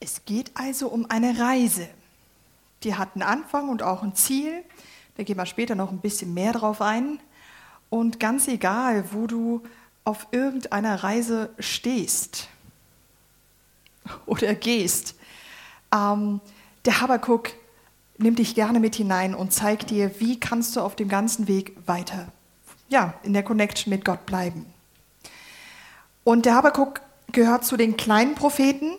Es geht also um eine Reise. Die hat einen Anfang und auch ein Ziel. Da gehen wir später noch ein bisschen mehr drauf ein. Und ganz egal, wo du auf irgendeiner Reise stehst oder gehst, ähm, der Habakuk nimmt dich gerne mit hinein und zeigt dir, wie kannst du auf dem ganzen Weg weiter, ja, in der Connection mit Gott bleiben. Und der Habakuk gehört zu den kleinen Propheten,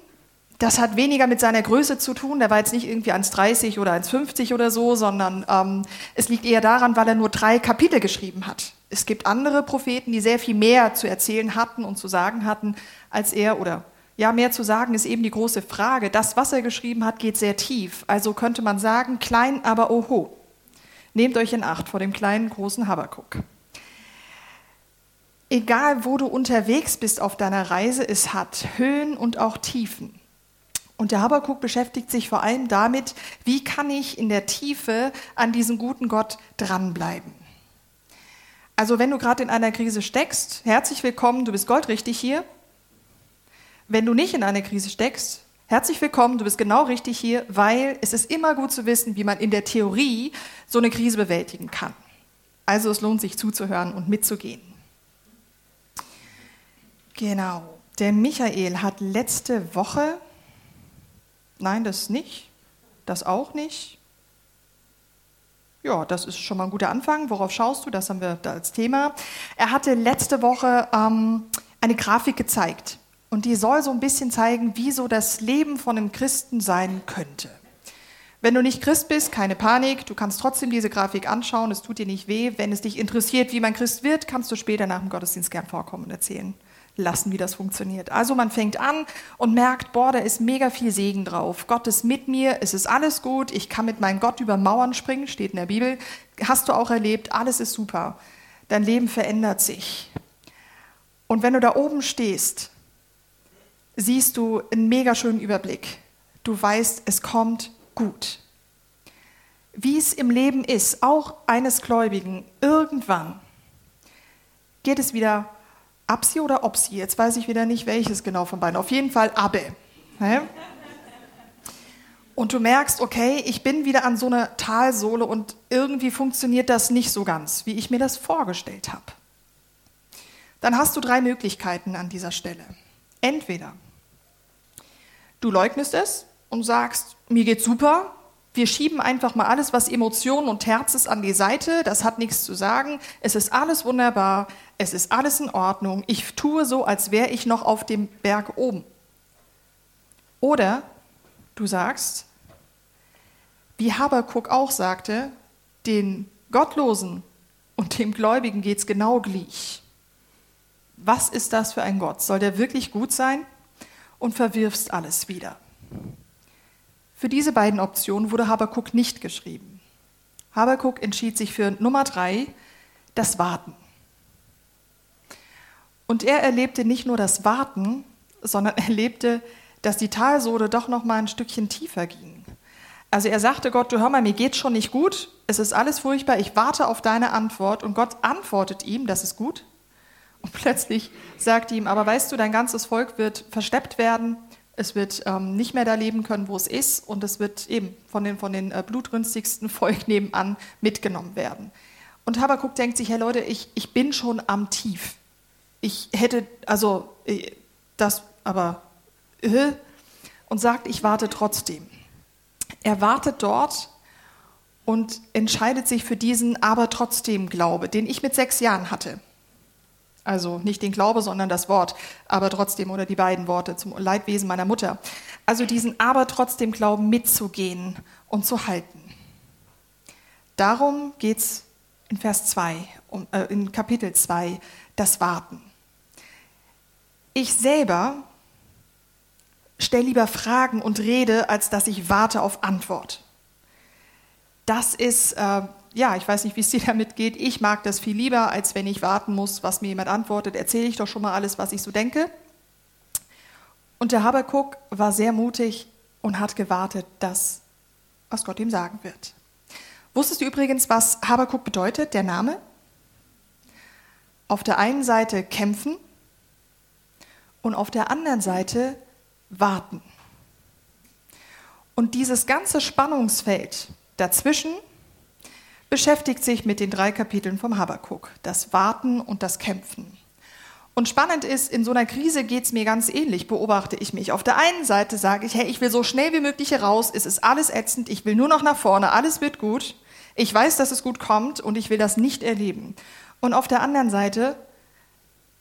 das hat weniger mit seiner Größe zu tun. Der war jetzt nicht irgendwie 1,30 oder 1,50 oder so, sondern ähm, es liegt eher daran, weil er nur drei Kapitel geschrieben hat. Es gibt andere Propheten, die sehr viel mehr zu erzählen hatten und zu sagen hatten als er oder ja, mehr zu sagen ist eben die große Frage. Das, was er geschrieben hat, geht sehr tief. Also könnte man sagen, klein, aber oho. Nehmt euch in Acht vor dem kleinen, großen Habakuk. Egal, wo du unterwegs bist auf deiner Reise, es hat Höhen und auch Tiefen. Und der Habakuk beschäftigt sich vor allem damit, wie kann ich in der Tiefe an diesen guten Gott dranbleiben. Also wenn du gerade in einer Krise steckst, herzlich willkommen, du bist goldrichtig hier. Wenn du nicht in einer Krise steckst, herzlich willkommen, du bist genau richtig hier, weil es ist immer gut zu wissen, wie man in der Theorie so eine Krise bewältigen kann. Also es lohnt sich zuzuhören und mitzugehen. Genau. Der Michael hat letzte Woche Nein, das nicht. Das auch nicht. Ja, das ist schon mal ein guter Anfang. Worauf schaust du? Das haben wir da als Thema. Er hatte letzte Woche ähm, eine Grafik gezeigt. Und die soll so ein bisschen zeigen, wie so das Leben von einem Christen sein könnte. Wenn du nicht Christ bist, keine Panik, du kannst trotzdem diese Grafik anschauen, es tut dir nicht weh. Wenn es dich interessiert, wie man Christ wird, kannst du später nach dem Gottesdienst gern vorkommen und erzählen lassen, wie das funktioniert. Also man fängt an und merkt, boah, da ist mega viel Segen drauf. Gott ist mit mir, es ist alles gut, ich kann mit meinem Gott über Mauern springen, steht in der Bibel. Hast du auch erlebt, alles ist super. Dein Leben verändert sich. Und wenn du da oben stehst, siehst du einen mega schönen Überblick. Du weißt, es kommt gut. Wie es im Leben ist, auch eines Gläubigen, irgendwann geht es wieder Absi oder Opsi? Jetzt weiß ich wieder nicht, welches genau von beiden. Auf jeden Fall Abbe. Und du merkst, okay, ich bin wieder an so einer Talsohle und irgendwie funktioniert das nicht so ganz, wie ich mir das vorgestellt habe. Dann hast du drei Möglichkeiten an dieser Stelle. Entweder du leugnest es und sagst, mir geht's super, wir schieben einfach mal alles, was Emotionen und Herz ist, an die Seite. Das hat nichts zu sagen. Es ist alles wunderbar. Es ist alles in Ordnung. Ich tue so, als wäre ich noch auf dem Berg oben. Oder du sagst, wie Habakuk auch sagte, den Gottlosen und dem Gläubigen geht es genau gleich. Was ist das für ein Gott? Soll der wirklich gut sein? Und verwirfst alles wieder. Für diese beiden Optionen wurde Habakuk nicht geschrieben. Habakuk entschied sich für Nummer drei, das Warten. Und er erlebte nicht nur das Warten, sondern erlebte, dass die Talsohle doch noch mal ein Stückchen tiefer ging. Also er sagte Gott, du hör mal, mir geht's schon nicht gut, es ist alles furchtbar, ich warte auf deine Antwort und Gott antwortet ihm, das ist gut. Und plötzlich sagt ihm, aber weißt du, dein ganzes Volk wird versteppt werden, es wird ähm, nicht mehr da leben können, wo es ist, und es wird eben von den, von den äh, blutrünstigsten Volk nebenan mitgenommen werden. Und Habakuk denkt sich, hey Leute, ich, ich bin schon am Tief. Ich hätte, also äh, das, aber, äh, und sagt, ich warte trotzdem. Er wartet dort und entscheidet sich für diesen aber trotzdem Glaube, den ich mit sechs Jahren hatte. Also nicht den Glaube, sondern das Wort, aber trotzdem oder die beiden Worte zum Leidwesen meiner Mutter. Also diesen aber trotzdem Glauben mitzugehen und zu halten. Darum geht es in Vers 2, um, äh, in Kapitel 2, das Warten. Ich selber stelle lieber Fragen und rede, als dass ich warte auf Antwort. Das ist äh, ja, ich weiß nicht, wie es dir damit geht. Ich mag das viel lieber, als wenn ich warten muss, was mir jemand antwortet. Erzähle ich doch schon mal alles, was ich so denke. Und der Habakuk war sehr mutig und hat gewartet, das, was Gott ihm sagen wird. Wusstest du übrigens, was Habakuk bedeutet, der Name? Auf der einen Seite kämpfen und auf der anderen Seite warten. Und dieses ganze Spannungsfeld dazwischen beschäftigt sich mit den drei Kapiteln vom Habakuk, das Warten und das Kämpfen. Und spannend ist, in so einer Krise geht es mir ganz ähnlich, beobachte ich mich. Auf der einen Seite sage ich, hey, ich will so schnell wie möglich hier raus, es ist alles ätzend, ich will nur noch nach vorne, alles wird gut, ich weiß, dass es gut kommt und ich will das nicht erleben. Und auf der anderen Seite,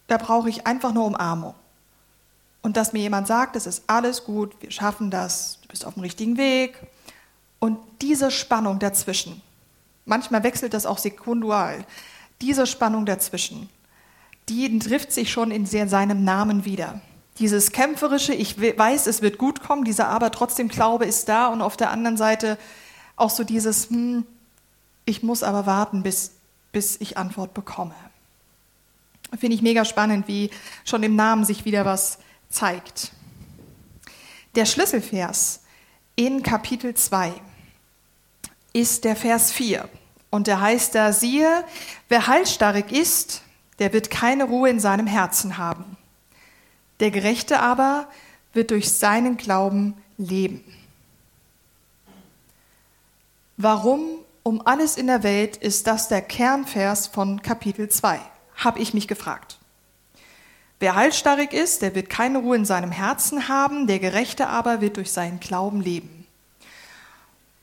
da brauche ich einfach nur Umarmung. Und dass mir jemand sagt, es ist alles gut, wir schaffen das, du bist auf dem richtigen Weg. Und diese Spannung dazwischen, manchmal wechselt das auch sekundual, diese Spannung dazwischen, die trifft sich schon in seinem Namen wieder. Dieses kämpferische, ich weiß, es wird gut kommen, dieser aber trotzdem Glaube ist da und auf der anderen Seite auch so dieses, hm, ich muss aber warten, bis, bis ich Antwort bekomme. Finde ich mega spannend, wie schon im Namen sich wieder was zeigt. Der Schlüsselvers in Kapitel 2 ist der Vers 4. Und der heißt da, siehe, wer halsstarrig ist, der wird keine Ruhe in seinem Herzen haben. Der Gerechte aber wird durch seinen Glauben leben. Warum um alles in der Welt ist das der Kernvers von Kapitel 2? Habe ich mich gefragt. Wer halsstarrig ist, der wird keine Ruhe in seinem Herzen haben, der Gerechte aber wird durch seinen Glauben leben.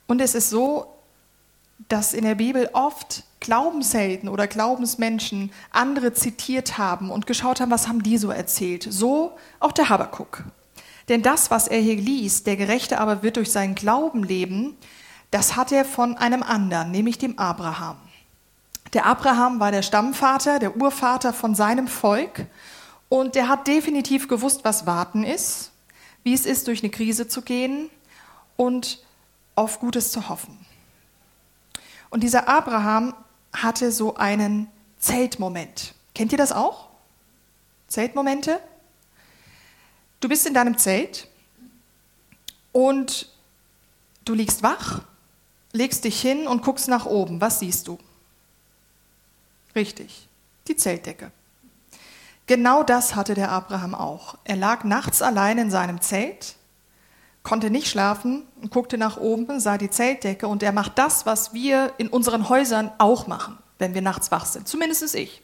Und es ist so, dass in der Bibel oft Glaubenshelden oder Glaubensmenschen andere zitiert haben und geschaut haben, was haben die so erzählt. So auch der Habakuk. Denn das, was er hier liest, der Gerechte aber wird durch seinen Glauben leben, das hat er von einem anderen, nämlich dem Abraham. Der Abraham war der Stammvater, der Urvater von seinem Volk und der hat definitiv gewusst, was Warten ist, wie es ist, durch eine Krise zu gehen und auf Gutes zu hoffen. Und dieser Abraham hatte so einen Zeltmoment. Kennt ihr das auch? Zeltmomente? Du bist in deinem Zelt und du liegst wach, legst dich hin und guckst nach oben. Was siehst du? Richtig, die Zeltdecke. Genau das hatte der Abraham auch. Er lag nachts allein in seinem Zelt, konnte nicht schlafen und guckte nach oben, sah die Zeltdecke und er macht das, was wir in unseren Häusern auch machen, wenn wir nachts wach sind. Zumindest ich.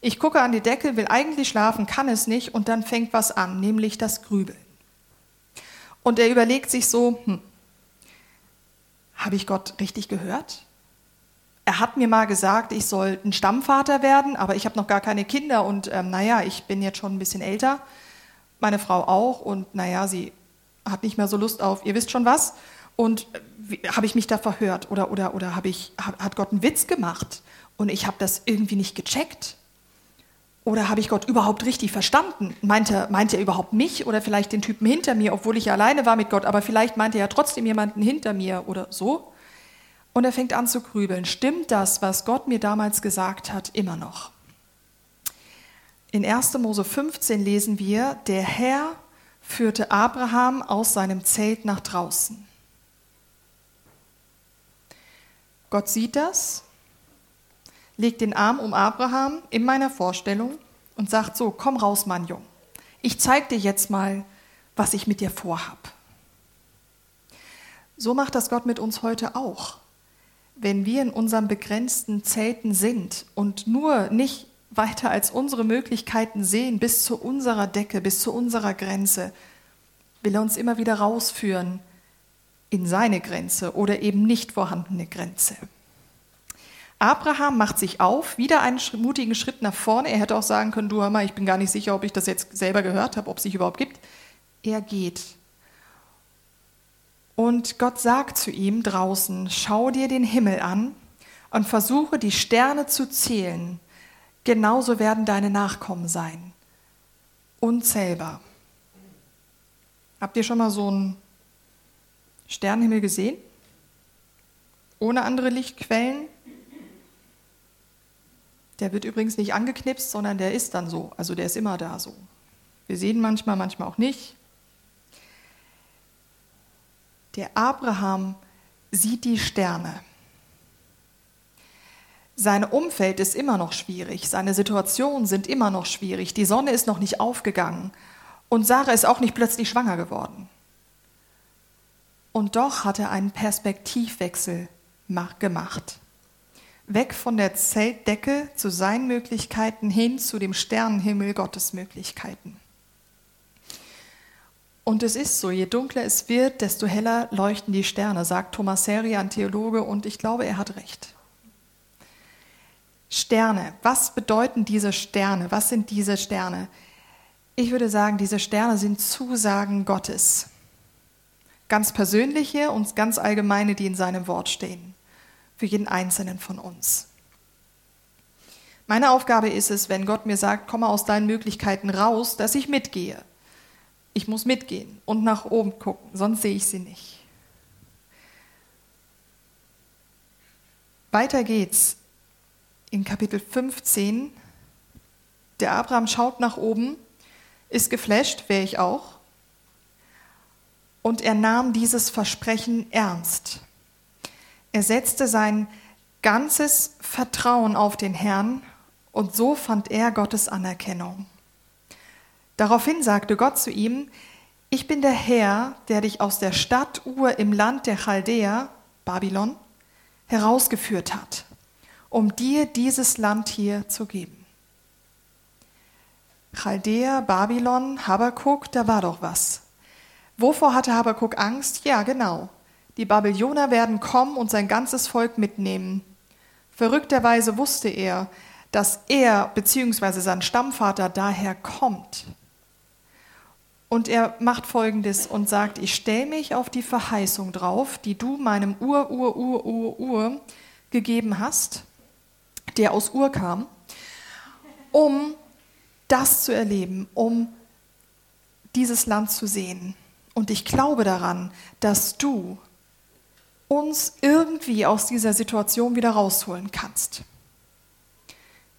Ich gucke an die Decke, will eigentlich schlafen, kann es nicht und dann fängt was an, nämlich das Grübeln. Und er überlegt sich so, hm, habe ich Gott richtig gehört? er hat mir mal gesagt, ich soll ein Stammvater werden, aber ich habe noch gar keine Kinder und ähm, naja, ich bin jetzt schon ein bisschen älter, meine Frau auch und naja, sie hat nicht mehr so Lust auf, ihr wisst schon was. Und äh, habe ich mich da verhört oder, oder, oder hab ich, hat Gott einen Witz gemacht und ich habe das irgendwie nicht gecheckt? Oder habe ich Gott überhaupt richtig verstanden? Meint er, er überhaupt mich oder vielleicht den Typen hinter mir, obwohl ich alleine war mit Gott, aber vielleicht meinte er ja trotzdem jemanden hinter mir oder so? Und er fängt an zu grübeln. Stimmt das, was Gott mir damals gesagt hat, immer noch? In 1. Mose 15 lesen wir, der Herr führte Abraham aus seinem Zelt nach draußen. Gott sieht das, legt den Arm um Abraham in meiner Vorstellung und sagt so, komm raus, mein Jung. Ich zeig dir jetzt mal, was ich mit dir vorhab. So macht das Gott mit uns heute auch wenn wir in unseren begrenzten Zelten sind und nur nicht weiter als unsere Möglichkeiten sehen, bis zu unserer Decke, bis zu unserer Grenze, will er uns immer wieder rausführen in seine Grenze oder eben nicht vorhandene Grenze. Abraham macht sich auf, wieder einen mutigen Schritt nach vorne. Er hätte auch sagen können, du hör mal, ich bin gar nicht sicher, ob ich das jetzt selber gehört habe, ob es sich überhaupt gibt. Er geht und Gott sagt zu ihm draußen, schau dir den Himmel an und versuche die Sterne zu zählen. Genauso werden deine Nachkommen sein. Unzählbar. Habt ihr schon mal so einen Sternenhimmel gesehen? Ohne andere Lichtquellen? Der wird übrigens nicht angeknipst, sondern der ist dann so. Also der ist immer da so. Wir sehen manchmal, manchmal auch nicht. Der Abraham sieht die Sterne. Sein Umfeld ist immer noch schwierig, seine Situationen sind immer noch schwierig, die Sonne ist noch nicht aufgegangen und Sarah ist auch nicht plötzlich schwanger geworden. Und doch hat er einen Perspektivwechsel gemacht. Weg von der Zeltdecke zu seinen Möglichkeiten hin zu dem Sternenhimmel Gottes Möglichkeiten. Und es ist so, je dunkler es wird, desto heller leuchten die Sterne, sagt Thomas Seri, ein Theologe, und ich glaube, er hat recht. Sterne, was bedeuten diese Sterne? Was sind diese Sterne? Ich würde sagen, diese Sterne sind Zusagen Gottes. Ganz persönliche und ganz allgemeine, die in seinem Wort stehen. Für jeden Einzelnen von uns. Meine Aufgabe ist es, wenn Gott mir sagt, komme aus deinen Möglichkeiten raus, dass ich mitgehe. Ich muss mitgehen und nach oben gucken, sonst sehe ich sie nicht. Weiter geht's in Kapitel 15. Der Abraham schaut nach oben, ist geflasht, wäre ich auch. Und er nahm dieses Versprechen ernst. Er setzte sein ganzes Vertrauen auf den Herrn und so fand er Gottes Anerkennung. Daraufhin sagte Gott zu ihm, ich bin der Herr, der dich aus der Stadt Ur im Land der Chaldäer, Babylon, herausgeführt hat, um dir dieses Land hier zu geben. Chaldäer, Babylon, Habakuk, da war doch was. Wovor hatte Habakuk Angst? Ja, genau. Die Babylonier werden kommen und sein ganzes Volk mitnehmen. Verrückterweise wusste er, dass er bzw. sein Stammvater daher kommt. Und er macht Folgendes und sagt, ich stelle mich auf die Verheißung drauf, die du meinem Ur, Ur, Ur, Ur, Ur gegeben hast, der aus Ur kam, um das zu erleben, um dieses Land zu sehen. Und ich glaube daran, dass du uns irgendwie aus dieser Situation wieder rausholen kannst.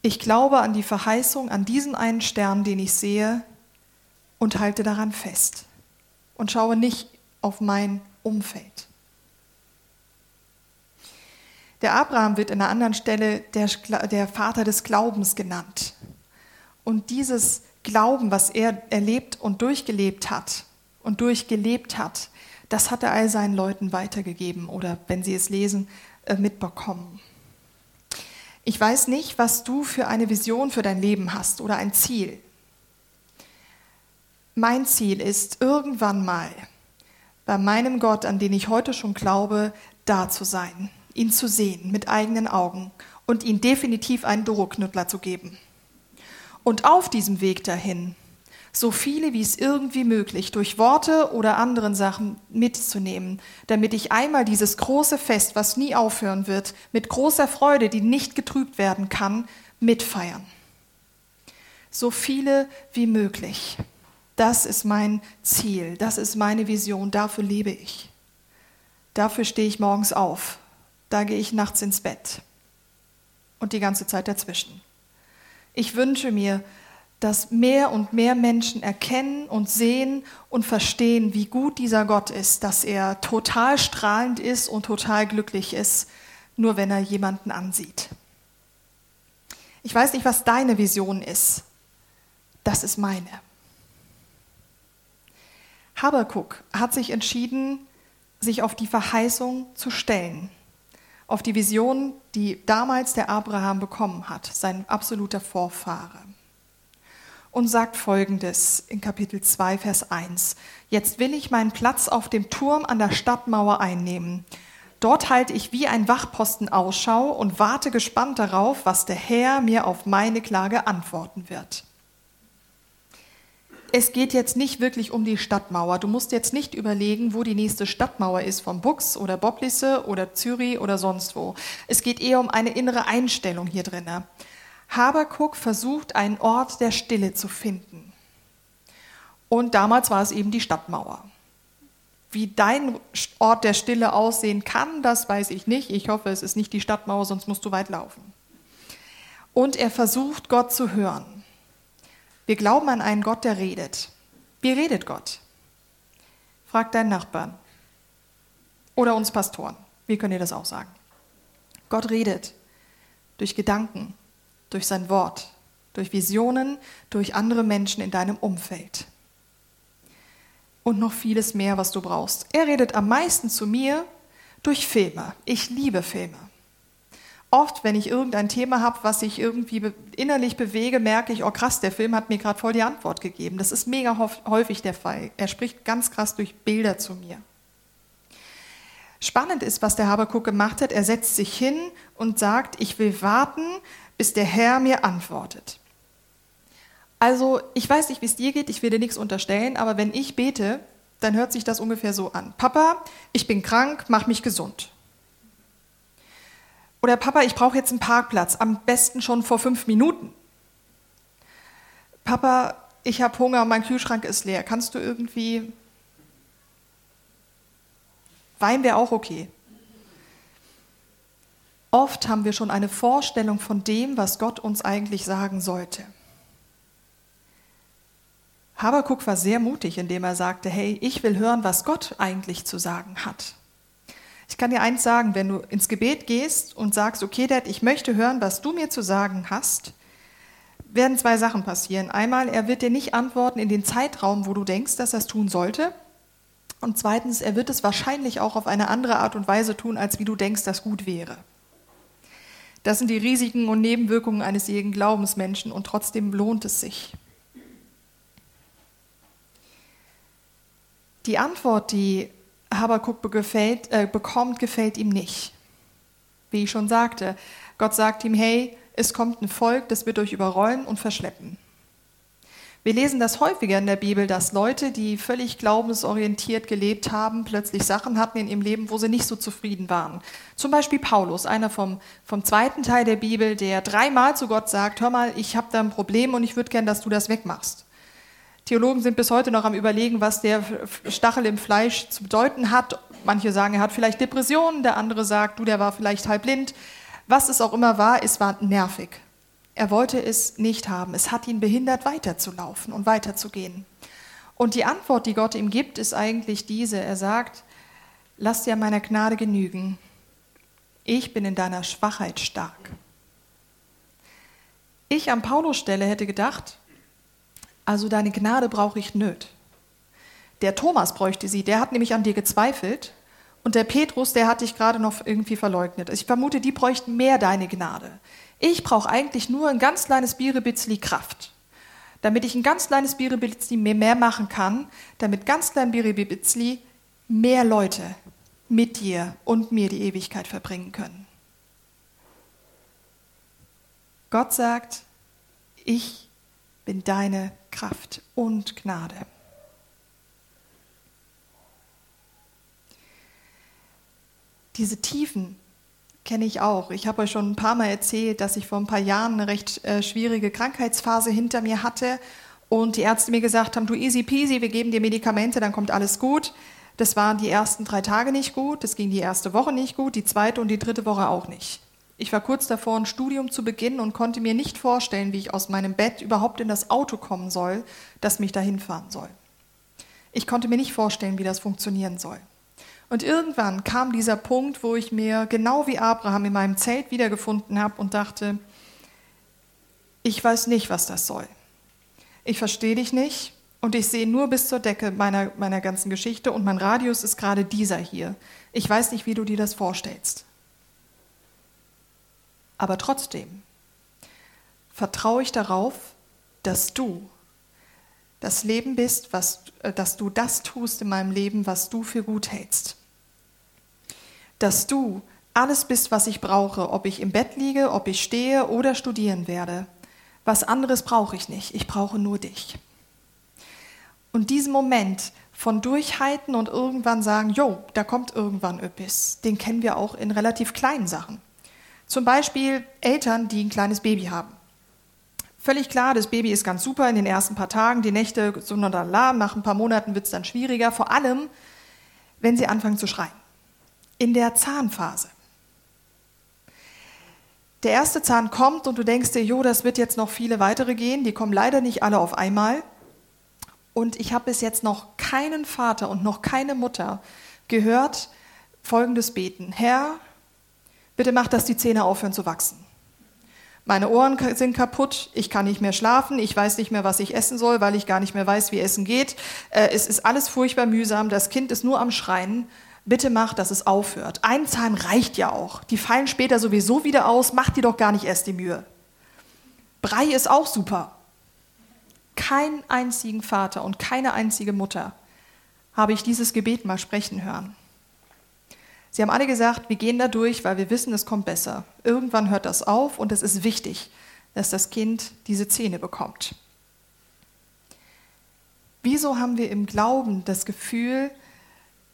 Ich glaube an die Verheißung, an diesen einen Stern, den ich sehe, und halte daran fest und schaue nicht auf mein Umfeld. Der Abraham wird an einer anderen Stelle der, der Vater des Glaubens genannt. Und dieses Glauben, was er erlebt und durchgelebt hat und durchgelebt hat, das hat er all seinen Leuten weitergegeben oder, wenn sie es lesen, äh, mitbekommen. Ich weiß nicht, was du für eine Vision für dein Leben hast oder ein Ziel. Mein Ziel ist, irgendwann mal bei meinem Gott, an den ich heute schon glaube, da zu sein, ihn zu sehen mit eigenen Augen und ihm definitiv einen Doroknüttler zu geben. Und auf diesem Weg dahin so viele wie es irgendwie möglich durch Worte oder anderen Sachen mitzunehmen, damit ich einmal dieses große Fest, was nie aufhören wird, mit großer Freude, die nicht getrübt werden kann, mitfeiern. So viele wie möglich. Das ist mein Ziel, das ist meine Vision, dafür lebe ich. Dafür stehe ich morgens auf, da gehe ich nachts ins Bett und die ganze Zeit dazwischen. Ich wünsche mir, dass mehr und mehr Menschen erkennen und sehen und verstehen, wie gut dieser Gott ist, dass er total strahlend ist und total glücklich ist, nur wenn er jemanden ansieht. Ich weiß nicht, was deine Vision ist. Das ist meine. Habakuk hat sich entschieden, sich auf die Verheißung zu stellen, auf die Vision, die damals der Abraham bekommen hat, sein absoluter Vorfahre. Und sagt folgendes in Kapitel 2, Vers 1. Jetzt will ich meinen Platz auf dem Turm an der Stadtmauer einnehmen. Dort halte ich wie ein Wachposten Ausschau und warte gespannt darauf, was der Herr mir auf meine Klage antworten wird es geht jetzt nicht wirklich um die Stadtmauer. Du musst jetzt nicht überlegen, wo die nächste Stadtmauer ist, vom Bux oder Boblisse oder Zürich oder sonst wo. Es geht eher um eine innere Einstellung hier drin. Habakuk versucht, einen Ort der Stille zu finden. Und damals war es eben die Stadtmauer. Wie dein Ort der Stille aussehen kann, das weiß ich nicht. Ich hoffe, es ist nicht die Stadtmauer, sonst musst du weit laufen. Und er versucht, Gott zu hören. Wir glauben an einen Gott, der redet. Wie redet Gott? Frag deinen Nachbarn oder uns Pastoren. Wie könnt ihr das auch sagen? Gott redet durch Gedanken, durch sein Wort, durch Visionen, durch andere Menschen in deinem Umfeld. und noch vieles mehr, was du brauchst. Er redet am meisten zu mir durch Filme. Ich liebe Filme. Oft, wenn ich irgendein Thema habe, was ich irgendwie innerlich bewege, merke ich, oh krass, der Film hat mir gerade voll die Antwort gegeben. Das ist mega häufig der Fall. Er spricht ganz krass durch Bilder zu mir. Spannend ist, was der Habakuk gemacht hat. Er setzt sich hin und sagt, ich will warten, bis der Herr mir antwortet. Also, ich weiß nicht, wie es dir geht, ich will dir nichts unterstellen, aber wenn ich bete, dann hört sich das ungefähr so an. Papa, ich bin krank, mach mich gesund. Oder Papa, ich brauche jetzt einen Parkplatz, am besten schon vor fünf Minuten. Papa, ich habe Hunger, mein Kühlschrank ist leer. Kannst du irgendwie... Wein wäre auch okay. Oft haben wir schon eine Vorstellung von dem, was Gott uns eigentlich sagen sollte. Habakuk war sehr mutig, indem er sagte, hey, ich will hören, was Gott eigentlich zu sagen hat. Ich kann dir eins sagen, wenn du ins Gebet gehst und sagst, okay, Dad, ich möchte hören, was du mir zu sagen hast, werden zwei Sachen passieren. Einmal, er wird dir nicht antworten in den Zeitraum, wo du denkst, dass er es tun sollte. Und zweitens, er wird es wahrscheinlich auch auf eine andere Art und Weise tun, als wie du denkst, das gut wäre. Das sind die Risiken und Nebenwirkungen eines jeden Glaubensmenschen und trotzdem lohnt es sich. Die Antwort, die Habakuk gefällt, äh, bekommt, gefällt ihm nicht. Wie ich schon sagte, Gott sagt ihm, hey, es kommt ein Volk, das wird euch überrollen und verschleppen. Wir lesen das häufiger in der Bibel, dass Leute, die völlig glaubensorientiert gelebt haben, plötzlich Sachen hatten in ihrem Leben, wo sie nicht so zufrieden waren. Zum Beispiel Paulus, einer vom, vom zweiten Teil der Bibel, der dreimal zu Gott sagt, hör mal, ich habe da ein Problem und ich würde gern, dass du das wegmachst. Theologen sind bis heute noch am Überlegen, was der Stachel im Fleisch zu bedeuten hat. Manche sagen, er hat vielleicht Depressionen, der andere sagt, du, der war vielleicht halb blind. Was es auch immer war, es war nervig. Er wollte es nicht haben. Es hat ihn behindert, weiterzulaufen und weiterzugehen. Und die Antwort, die Gott ihm gibt, ist eigentlich diese. Er sagt, lass dir meiner Gnade genügen. Ich bin in deiner Schwachheit stark. Ich an Paulus Stelle hätte gedacht, also deine Gnade brauche ich nöt. Der Thomas bräuchte sie, der hat nämlich an dir gezweifelt. Und der Petrus, der hat dich gerade noch irgendwie verleugnet. Ich vermute, die bräuchten mehr deine Gnade. Ich brauche eigentlich nur ein ganz kleines Birebitzli Kraft. Damit ich ein ganz kleines Birebitzli mehr, mehr machen kann, damit ganz klein Birebitzli mehr Leute mit dir und mir die Ewigkeit verbringen können. Gott sagt, ich bin deine Kraft und Gnade. Diese Tiefen kenne ich auch. Ich habe euch schon ein paar Mal erzählt, dass ich vor ein paar Jahren eine recht äh, schwierige Krankheitsphase hinter mir hatte und die Ärzte mir gesagt haben, du easy peasy, wir geben dir Medikamente, dann kommt alles gut. Das waren die ersten drei Tage nicht gut, das ging die erste Woche nicht gut, die zweite und die dritte Woche auch nicht. Ich war kurz davor, ein Studium zu beginnen und konnte mir nicht vorstellen, wie ich aus meinem Bett überhaupt in das Auto kommen soll, das mich dahin fahren soll. Ich konnte mir nicht vorstellen, wie das funktionieren soll. Und irgendwann kam dieser Punkt, wo ich mir genau wie Abraham in meinem Zelt wiedergefunden habe und dachte, ich weiß nicht, was das soll. Ich verstehe dich nicht und ich sehe nur bis zur Decke meiner, meiner ganzen Geschichte und mein Radius ist gerade dieser hier. Ich weiß nicht, wie du dir das vorstellst. Aber trotzdem vertraue ich darauf, dass du das Leben bist, was, äh, dass du das tust in meinem Leben, was du für gut hältst. Dass du alles bist, was ich brauche, ob ich im Bett liege, ob ich stehe oder studieren werde. Was anderes brauche ich nicht, ich brauche nur dich. Und diesen Moment von Durchhalten und irgendwann sagen, jo, da kommt irgendwann öppis, den kennen wir auch in relativ kleinen Sachen. Zum Beispiel Eltern, die ein kleines Baby haben. Völlig klar, das Baby ist ganz super in den ersten paar Tagen, die Nächte so lala, nach ein paar Monaten wird es dann schwieriger, vor allem, wenn sie anfangen zu schreien. In der Zahnphase. Der erste Zahn kommt und du denkst dir, jo, das wird jetzt noch viele weitere gehen, die kommen leider nicht alle auf einmal. Und ich habe bis jetzt noch keinen Vater und noch keine Mutter gehört, folgendes beten. Herr, Bitte mach, dass die Zähne aufhören zu wachsen. Meine Ohren sind kaputt, ich kann nicht mehr schlafen, ich weiß nicht mehr, was ich essen soll, weil ich gar nicht mehr weiß, wie Essen geht. Äh, es ist alles furchtbar mühsam, das Kind ist nur am Schreien. Bitte mach, dass es aufhört. Ein Zahn reicht ja auch. Die fallen später sowieso wieder aus, mach dir doch gar nicht erst die Mühe. Brei ist auch super. Keinen einzigen Vater und keine einzige Mutter habe ich dieses Gebet mal sprechen hören. Sie haben alle gesagt, wir gehen da durch, weil wir wissen, es kommt besser. Irgendwann hört das auf und es ist wichtig, dass das Kind diese Zähne bekommt. Wieso haben wir im Glauben das Gefühl,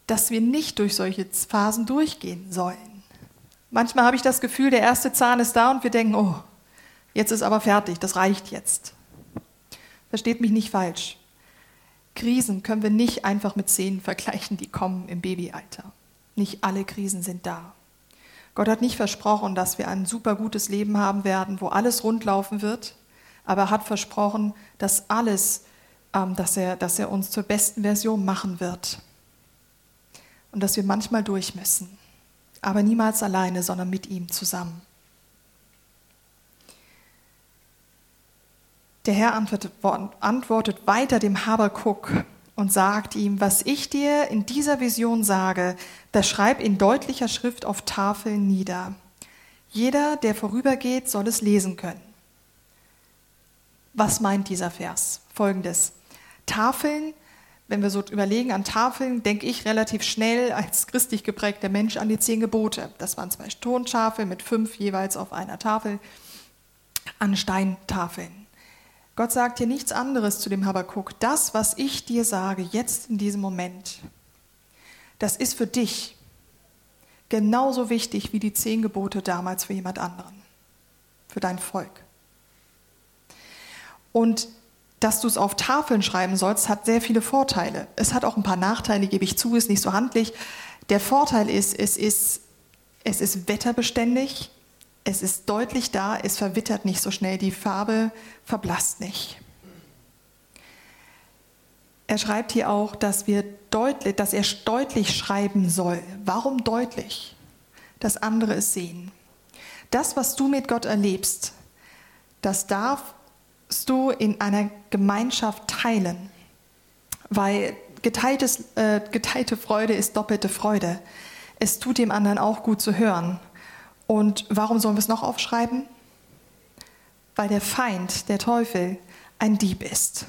dass wir nicht durch solche Phasen durchgehen sollen? Manchmal habe ich das Gefühl, der erste Zahn ist da und wir denken, oh, jetzt ist aber fertig, das reicht jetzt. Versteht mich nicht falsch. Krisen können wir nicht einfach mit Szenen vergleichen, die kommen im Babyalter. Nicht alle Krisen sind da. Gott hat nicht versprochen, dass wir ein super gutes Leben haben werden, wo alles rundlaufen wird, aber er hat versprochen, dass alles, ähm, dass, er, dass er uns zur besten Version machen wird. Und dass wir manchmal durch müssen, aber niemals alleine, sondern mit ihm zusammen. Der Herr antwortet, antwortet weiter dem Habakuk und sagt ihm, was ich dir in dieser Vision sage, das schreib in deutlicher Schrift auf Tafeln nieder. Jeder, der vorübergeht, soll es lesen können. Was meint dieser Vers? Folgendes. Tafeln, wenn wir so überlegen an Tafeln, denke ich relativ schnell als christlich geprägter Mensch an die zehn Gebote. Das waren zwei Tontafeln mit fünf jeweils auf einer Tafel, an Steintafeln. Gott sagt hier nichts anderes zu dem Habakuk. Das, was ich dir sage, jetzt in diesem Moment, das ist für dich genauso wichtig wie die zehn Gebote damals für jemand anderen, für dein Volk. Und dass du es auf Tafeln schreiben sollst, hat sehr viele Vorteile. Es hat auch ein paar Nachteile, gebe ich zu, ist nicht so handlich. Der Vorteil ist, es ist, es ist wetterbeständig, es ist deutlich da, es verwittert nicht so schnell, die Farbe verblasst nicht. Er schreibt hier auch, dass, wir deutlich, dass er deutlich schreiben soll. Warum deutlich? Dass andere es sehen. Das, was du mit Gott erlebst, das darfst du in einer Gemeinschaft teilen, weil geteiltes, äh, geteilte Freude ist doppelte Freude. Es tut dem anderen auch gut zu hören. Und warum sollen wir es noch aufschreiben? Weil der Feind, der Teufel, ein Dieb ist.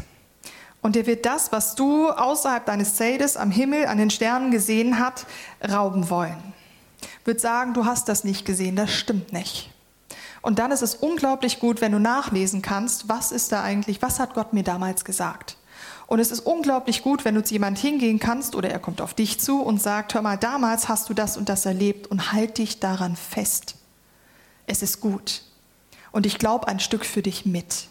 Und er wird das, was du außerhalb deines Zeltes am Himmel, an den Sternen gesehen hast, rauben wollen. Wird sagen, du hast das nicht gesehen, das stimmt nicht. Und dann ist es unglaublich gut, wenn du nachlesen kannst, was ist da eigentlich, was hat Gott mir damals gesagt. Und es ist unglaublich gut, wenn du zu jemand hingehen kannst oder er kommt auf dich zu und sagt, hör mal, damals hast du das und das erlebt und halt dich daran fest. Es ist gut. Und ich glaube ein Stück für dich mit.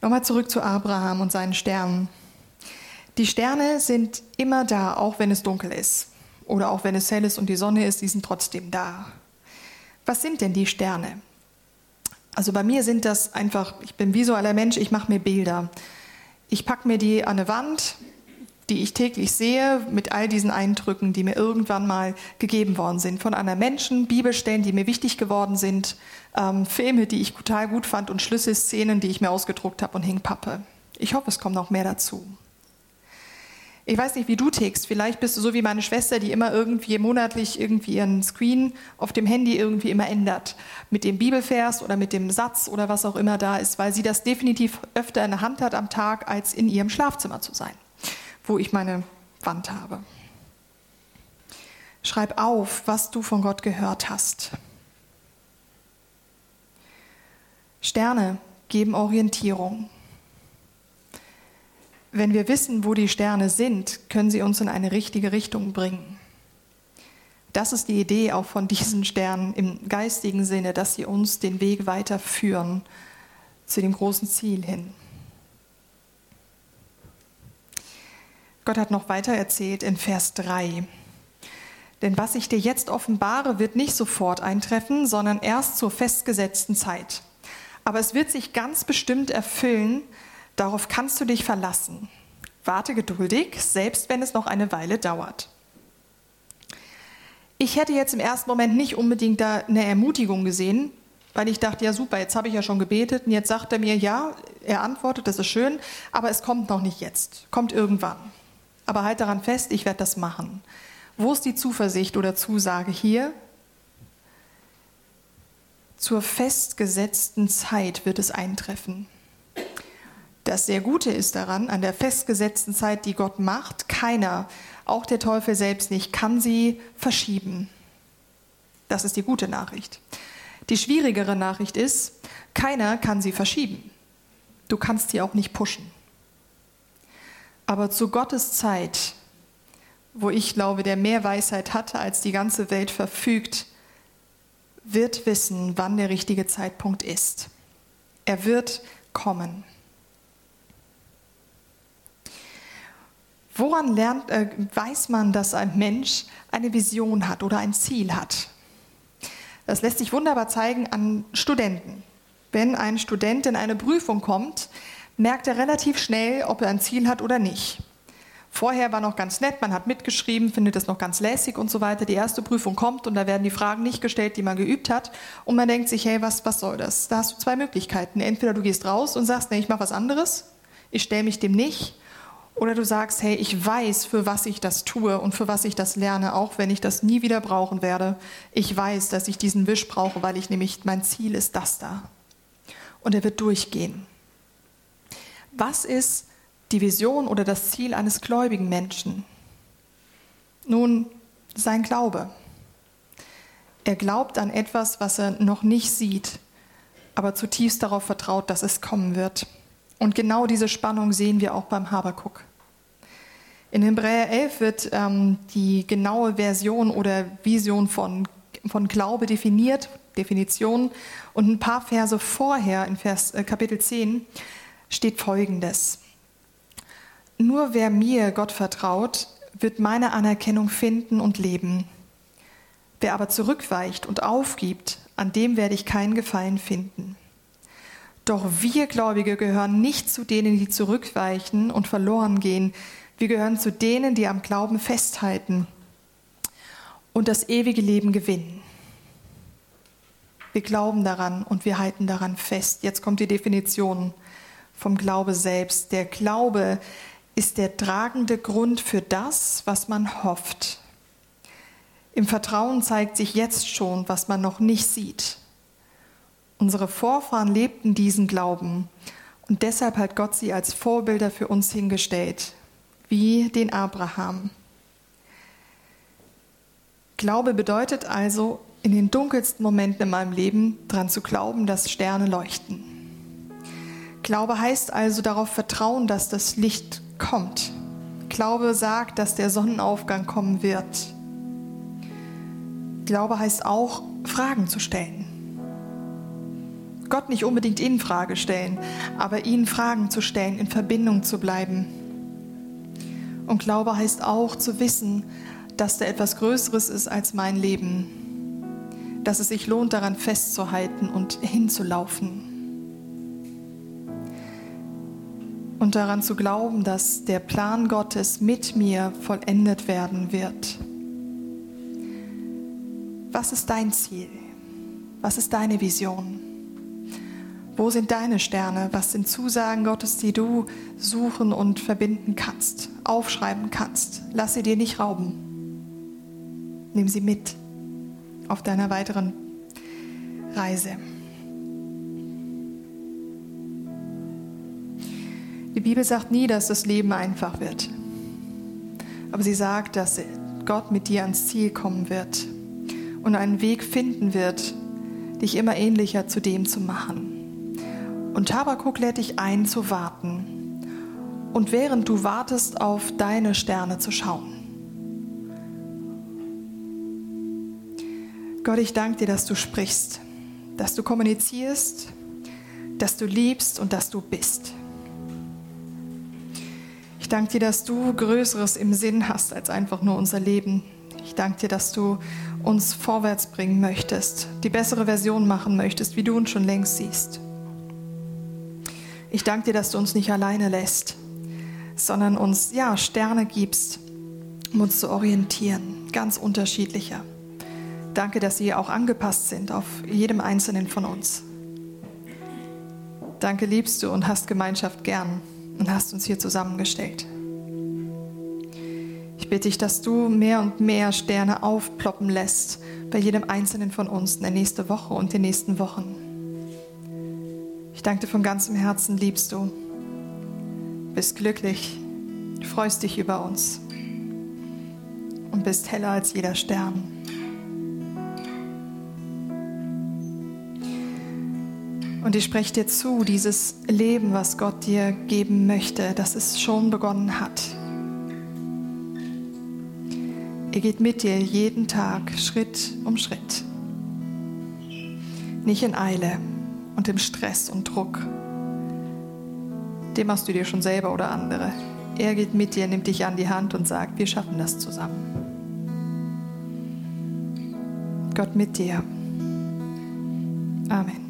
Nochmal zurück zu Abraham und seinen Sternen. Die Sterne sind immer da, auch wenn es dunkel ist. Oder auch wenn es hell ist und die Sonne ist, die sind trotzdem da. Was sind denn die Sterne? Also bei mir sind das einfach, ich bin visueller Mensch, ich mache mir Bilder. Ich packe mir die an eine Wand, die ich täglich sehe, mit all diesen Eindrücken, die mir irgendwann mal gegeben worden sind. Von anderen Menschen, Bibelstellen, die mir wichtig geworden sind, ähm, Filme, die ich total gut fand und Schlüsselszenen, die ich mir ausgedruckt habe und hingpappe. Ich hoffe, es kommt noch mehr dazu. Ich weiß nicht, wie du tickst. Vielleicht bist du so wie meine Schwester, die immer irgendwie monatlich irgendwie ihren Screen auf dem Handy irgendwie immer ändert. Mit dem Bibelvers oder mit dem Satz oder was auch immer da ist, weil sie das definitiv öfter in der Hand hat am Tag, als in ihrem Schlafzimmer zu sein, wo ich meine Wand habe. Schreib auf, was du von Gott gehört hast. Sterne geben Orientierung. Wenn wir wissen, wo die Sterne sind, können sie uns in eine richtige Richtung bringen. Das ist die Idee auch von diesen Sternen im geistigen Sinne, dass sie uns den Weg weiterführen zu dem großen Ziel hin. Gott hat noch weiter erzählt in Vers 3. Denn was ich dir jetzt offenbare, wird nicht sofort eintreffen, sondern erst zur festgesetzten Zeit. Aber es wird sich ganz bestimmt erfüllen, Darauf kannst du dich verlassen. Warte geduldig, selbst wenn es noch eine Weile dauert. Ich hätte jetzt im ersten Moment nicht unbedingt da eine Ermutigung gesehen, weil ich dachte, ja super, jetzt habe ich ja schon gebetet und jetzt sagt er mir, ja, er antwortet, das ist schön, aber es kommt noch nicht jetzt, kommt irgendwann. Aber halt daran fest, ich werde das machen. Wo ist die Zuversicht oder Zusage hier? Zur festgesetzten Zeit wird es eintreffen. Das sehr Gute ist daran, an der festgesetzten Zeit, die Gott macht, keiner, auch der Teufel selbst nicht, kann sie verschieben. Das ist die gute Nachricht. Die schwierigere Nachricht ist, keiner kann sie verschieben. Du kannst sie auch nicht pushen. Aber zu Gottes Zeit, wo ich glaube, der mehr Weisheit hatte, als die ganze Welt verfügt, wird wissen, wann der richtige Zeitpunkt ist. Er wird kommen. Woran lernt, äh, weiß man, dass ein Mensch eine Vision hat oder ein Ziel hat? Das lässt sich wunderbar zeigen an Studenten. Wenn ein Student in eine Prüfung kommt, merkt er relativ schnell, ob er ein Ziel hat oder nicht. Vorher war noch ganz nett, man hat mitgeschrieben, findet es noch ganz lässig und so weiter. Die erste Prüfung kommt und da werden die Fragen nicht gestellt, die man geübt hat. Und man denkt sich, hey, was, was soll das? Da hast du zwei Möglichkeiten. Entweder du gehst raus und sagst, nee, ich mache was anderes, ich stelle mich dem nicht. Oder du sagst, hey, ich weiß, für was ich das tue und für was ich das lerne, auch wenn ich das nie wieder brauchen werde. Ich weiß, dass ich diesen Wisch brauche, weil ich nämlich, mein Ziel ist das da. Und er wird durchgehen. Was ist die Vision oder das Ziel eines gläubigen Menschen? Nun, sein Glaube. Er glaubt an etwas, was er noch nicht sieht, aber zutiefst darauf vertraut, dass es kommen wird. Und genau diese Spannung sehen wir auch beim Habakuk. In Hebräer 11 wird ähm, die genaue Version oder Vision von, von Glaube definiert, Definition. Und ein paar Verse vorher, in Vers, äh, Kapitel 10, steht Folgendes. Nur wer mir, Gott, vertraut, wird meine Anerkennung finden und leben. Wer aber zurückweicht und aufgibt, an dem werde ich keinen Gefallen finden. Doch wir Gläubige gehören nicht zu denen, die zurückweichen und verloren gehen. Wir gehören zu denen, die am Glauben festhalten und das ewige Leben gewinnen. Wir glauben daran und wir halten daran fest. Jetzt kommt die Definition vom Glaube selbst. Der Glaube ist der tragende Grund für das, was man hofft. Im Vertrauen zeigt sich jetzt schon, was man noch nicht sieht. Unsere Vorfahren lebten diesen Glauben und deshalb hat Gott sie als Vorbilder für uns hingestellt, wie den Abraham. Glaube bedeutet also, in den dunkelsten Momenten in meinem Leben daran zu glauben, dass Sterne leuchten. Glaube heißt also darauf vertrauen, dass das Licht kommt. Glaube sagt, dass der Sonnenaufgang kommen wird. Glaube heißt auch, Fragen zu stellen. Gott nicht unbedingt in Frage stellen, aber ihn Fragen zu stellen, in Verbindung zu bleiben. Und Glaube heißt auch zu wissen, dass da etwas Größeres ist als mein Leben, dass es sich lohnt, daran festzuhalten und hinzulaufen. Und daran zu glauben, dass der Plan Gottes mit mir vollendet werden wird. Was ist dein Ziel? Was ist deine Vision? Wo sind deine Sterne? Was sind Zusagen Gottes, die du suchen und verbinden kannst, aufschreiben kannst? Lass sie dir nicht rauben. Nimm sie mit auf deiner weiteren Reise. Die Bibel sagt nie, dass das Leben einfach wird. Aber sie sagt, dass Gott mit dir ans Ziel kommen wird und einen Weg finden wird, dich immer ähnlicher zu dem zu machen. Und Habakuk lädt dich ein, zu warten. Und während du wartest, auf deine Sterne zu schauen. Gott, ich danke dir, dass du sprichst, dass du kommunizierst, dass du liebst und dass du bist. Ich danke dir, dass du Größeres im Sinn hast als einfach nur unser Leben. Ich danke dir, dass du uns vorwärts bringen möchtest, die bessere Version machen möchtest, wie du uns schon längst siehst. Ich danke dir, dass du uns nicht alleine lässt, sondern uns ja Sterne gibst, um uns zu orientieren, ganz unterschiedlicher. Danke, dass sie auch angepasst sind auf jedem einzelnen von uns. Danke, liebst du und hast Gemeinschaft gern und hast uns hier zusammengestellt. Ich bitte dich, dass du mehr und mehr Sterne aufploppen lässt bei jedem einzelnen von uns in der nächsten Woche und den nächsten Wochen. Ich danke dir von ganzem Herzen, liebst du, bist glücklich, freust dich über uns und bist heller als jeder Stern. Und ich spreche dir zu, dieses Leben, was Gott dir geben möchte, dass es schon begonnen hat. Er geht mit dir jeden Tag Schritt um Schritt. Nicht in Eile und im Stress und Druck. Dem machst du dir schon selber oder andere. Er geht mit dir, nimmt dich an die Hand und sagt, wir schaffen das zusammen. Gott mit dir. Amen.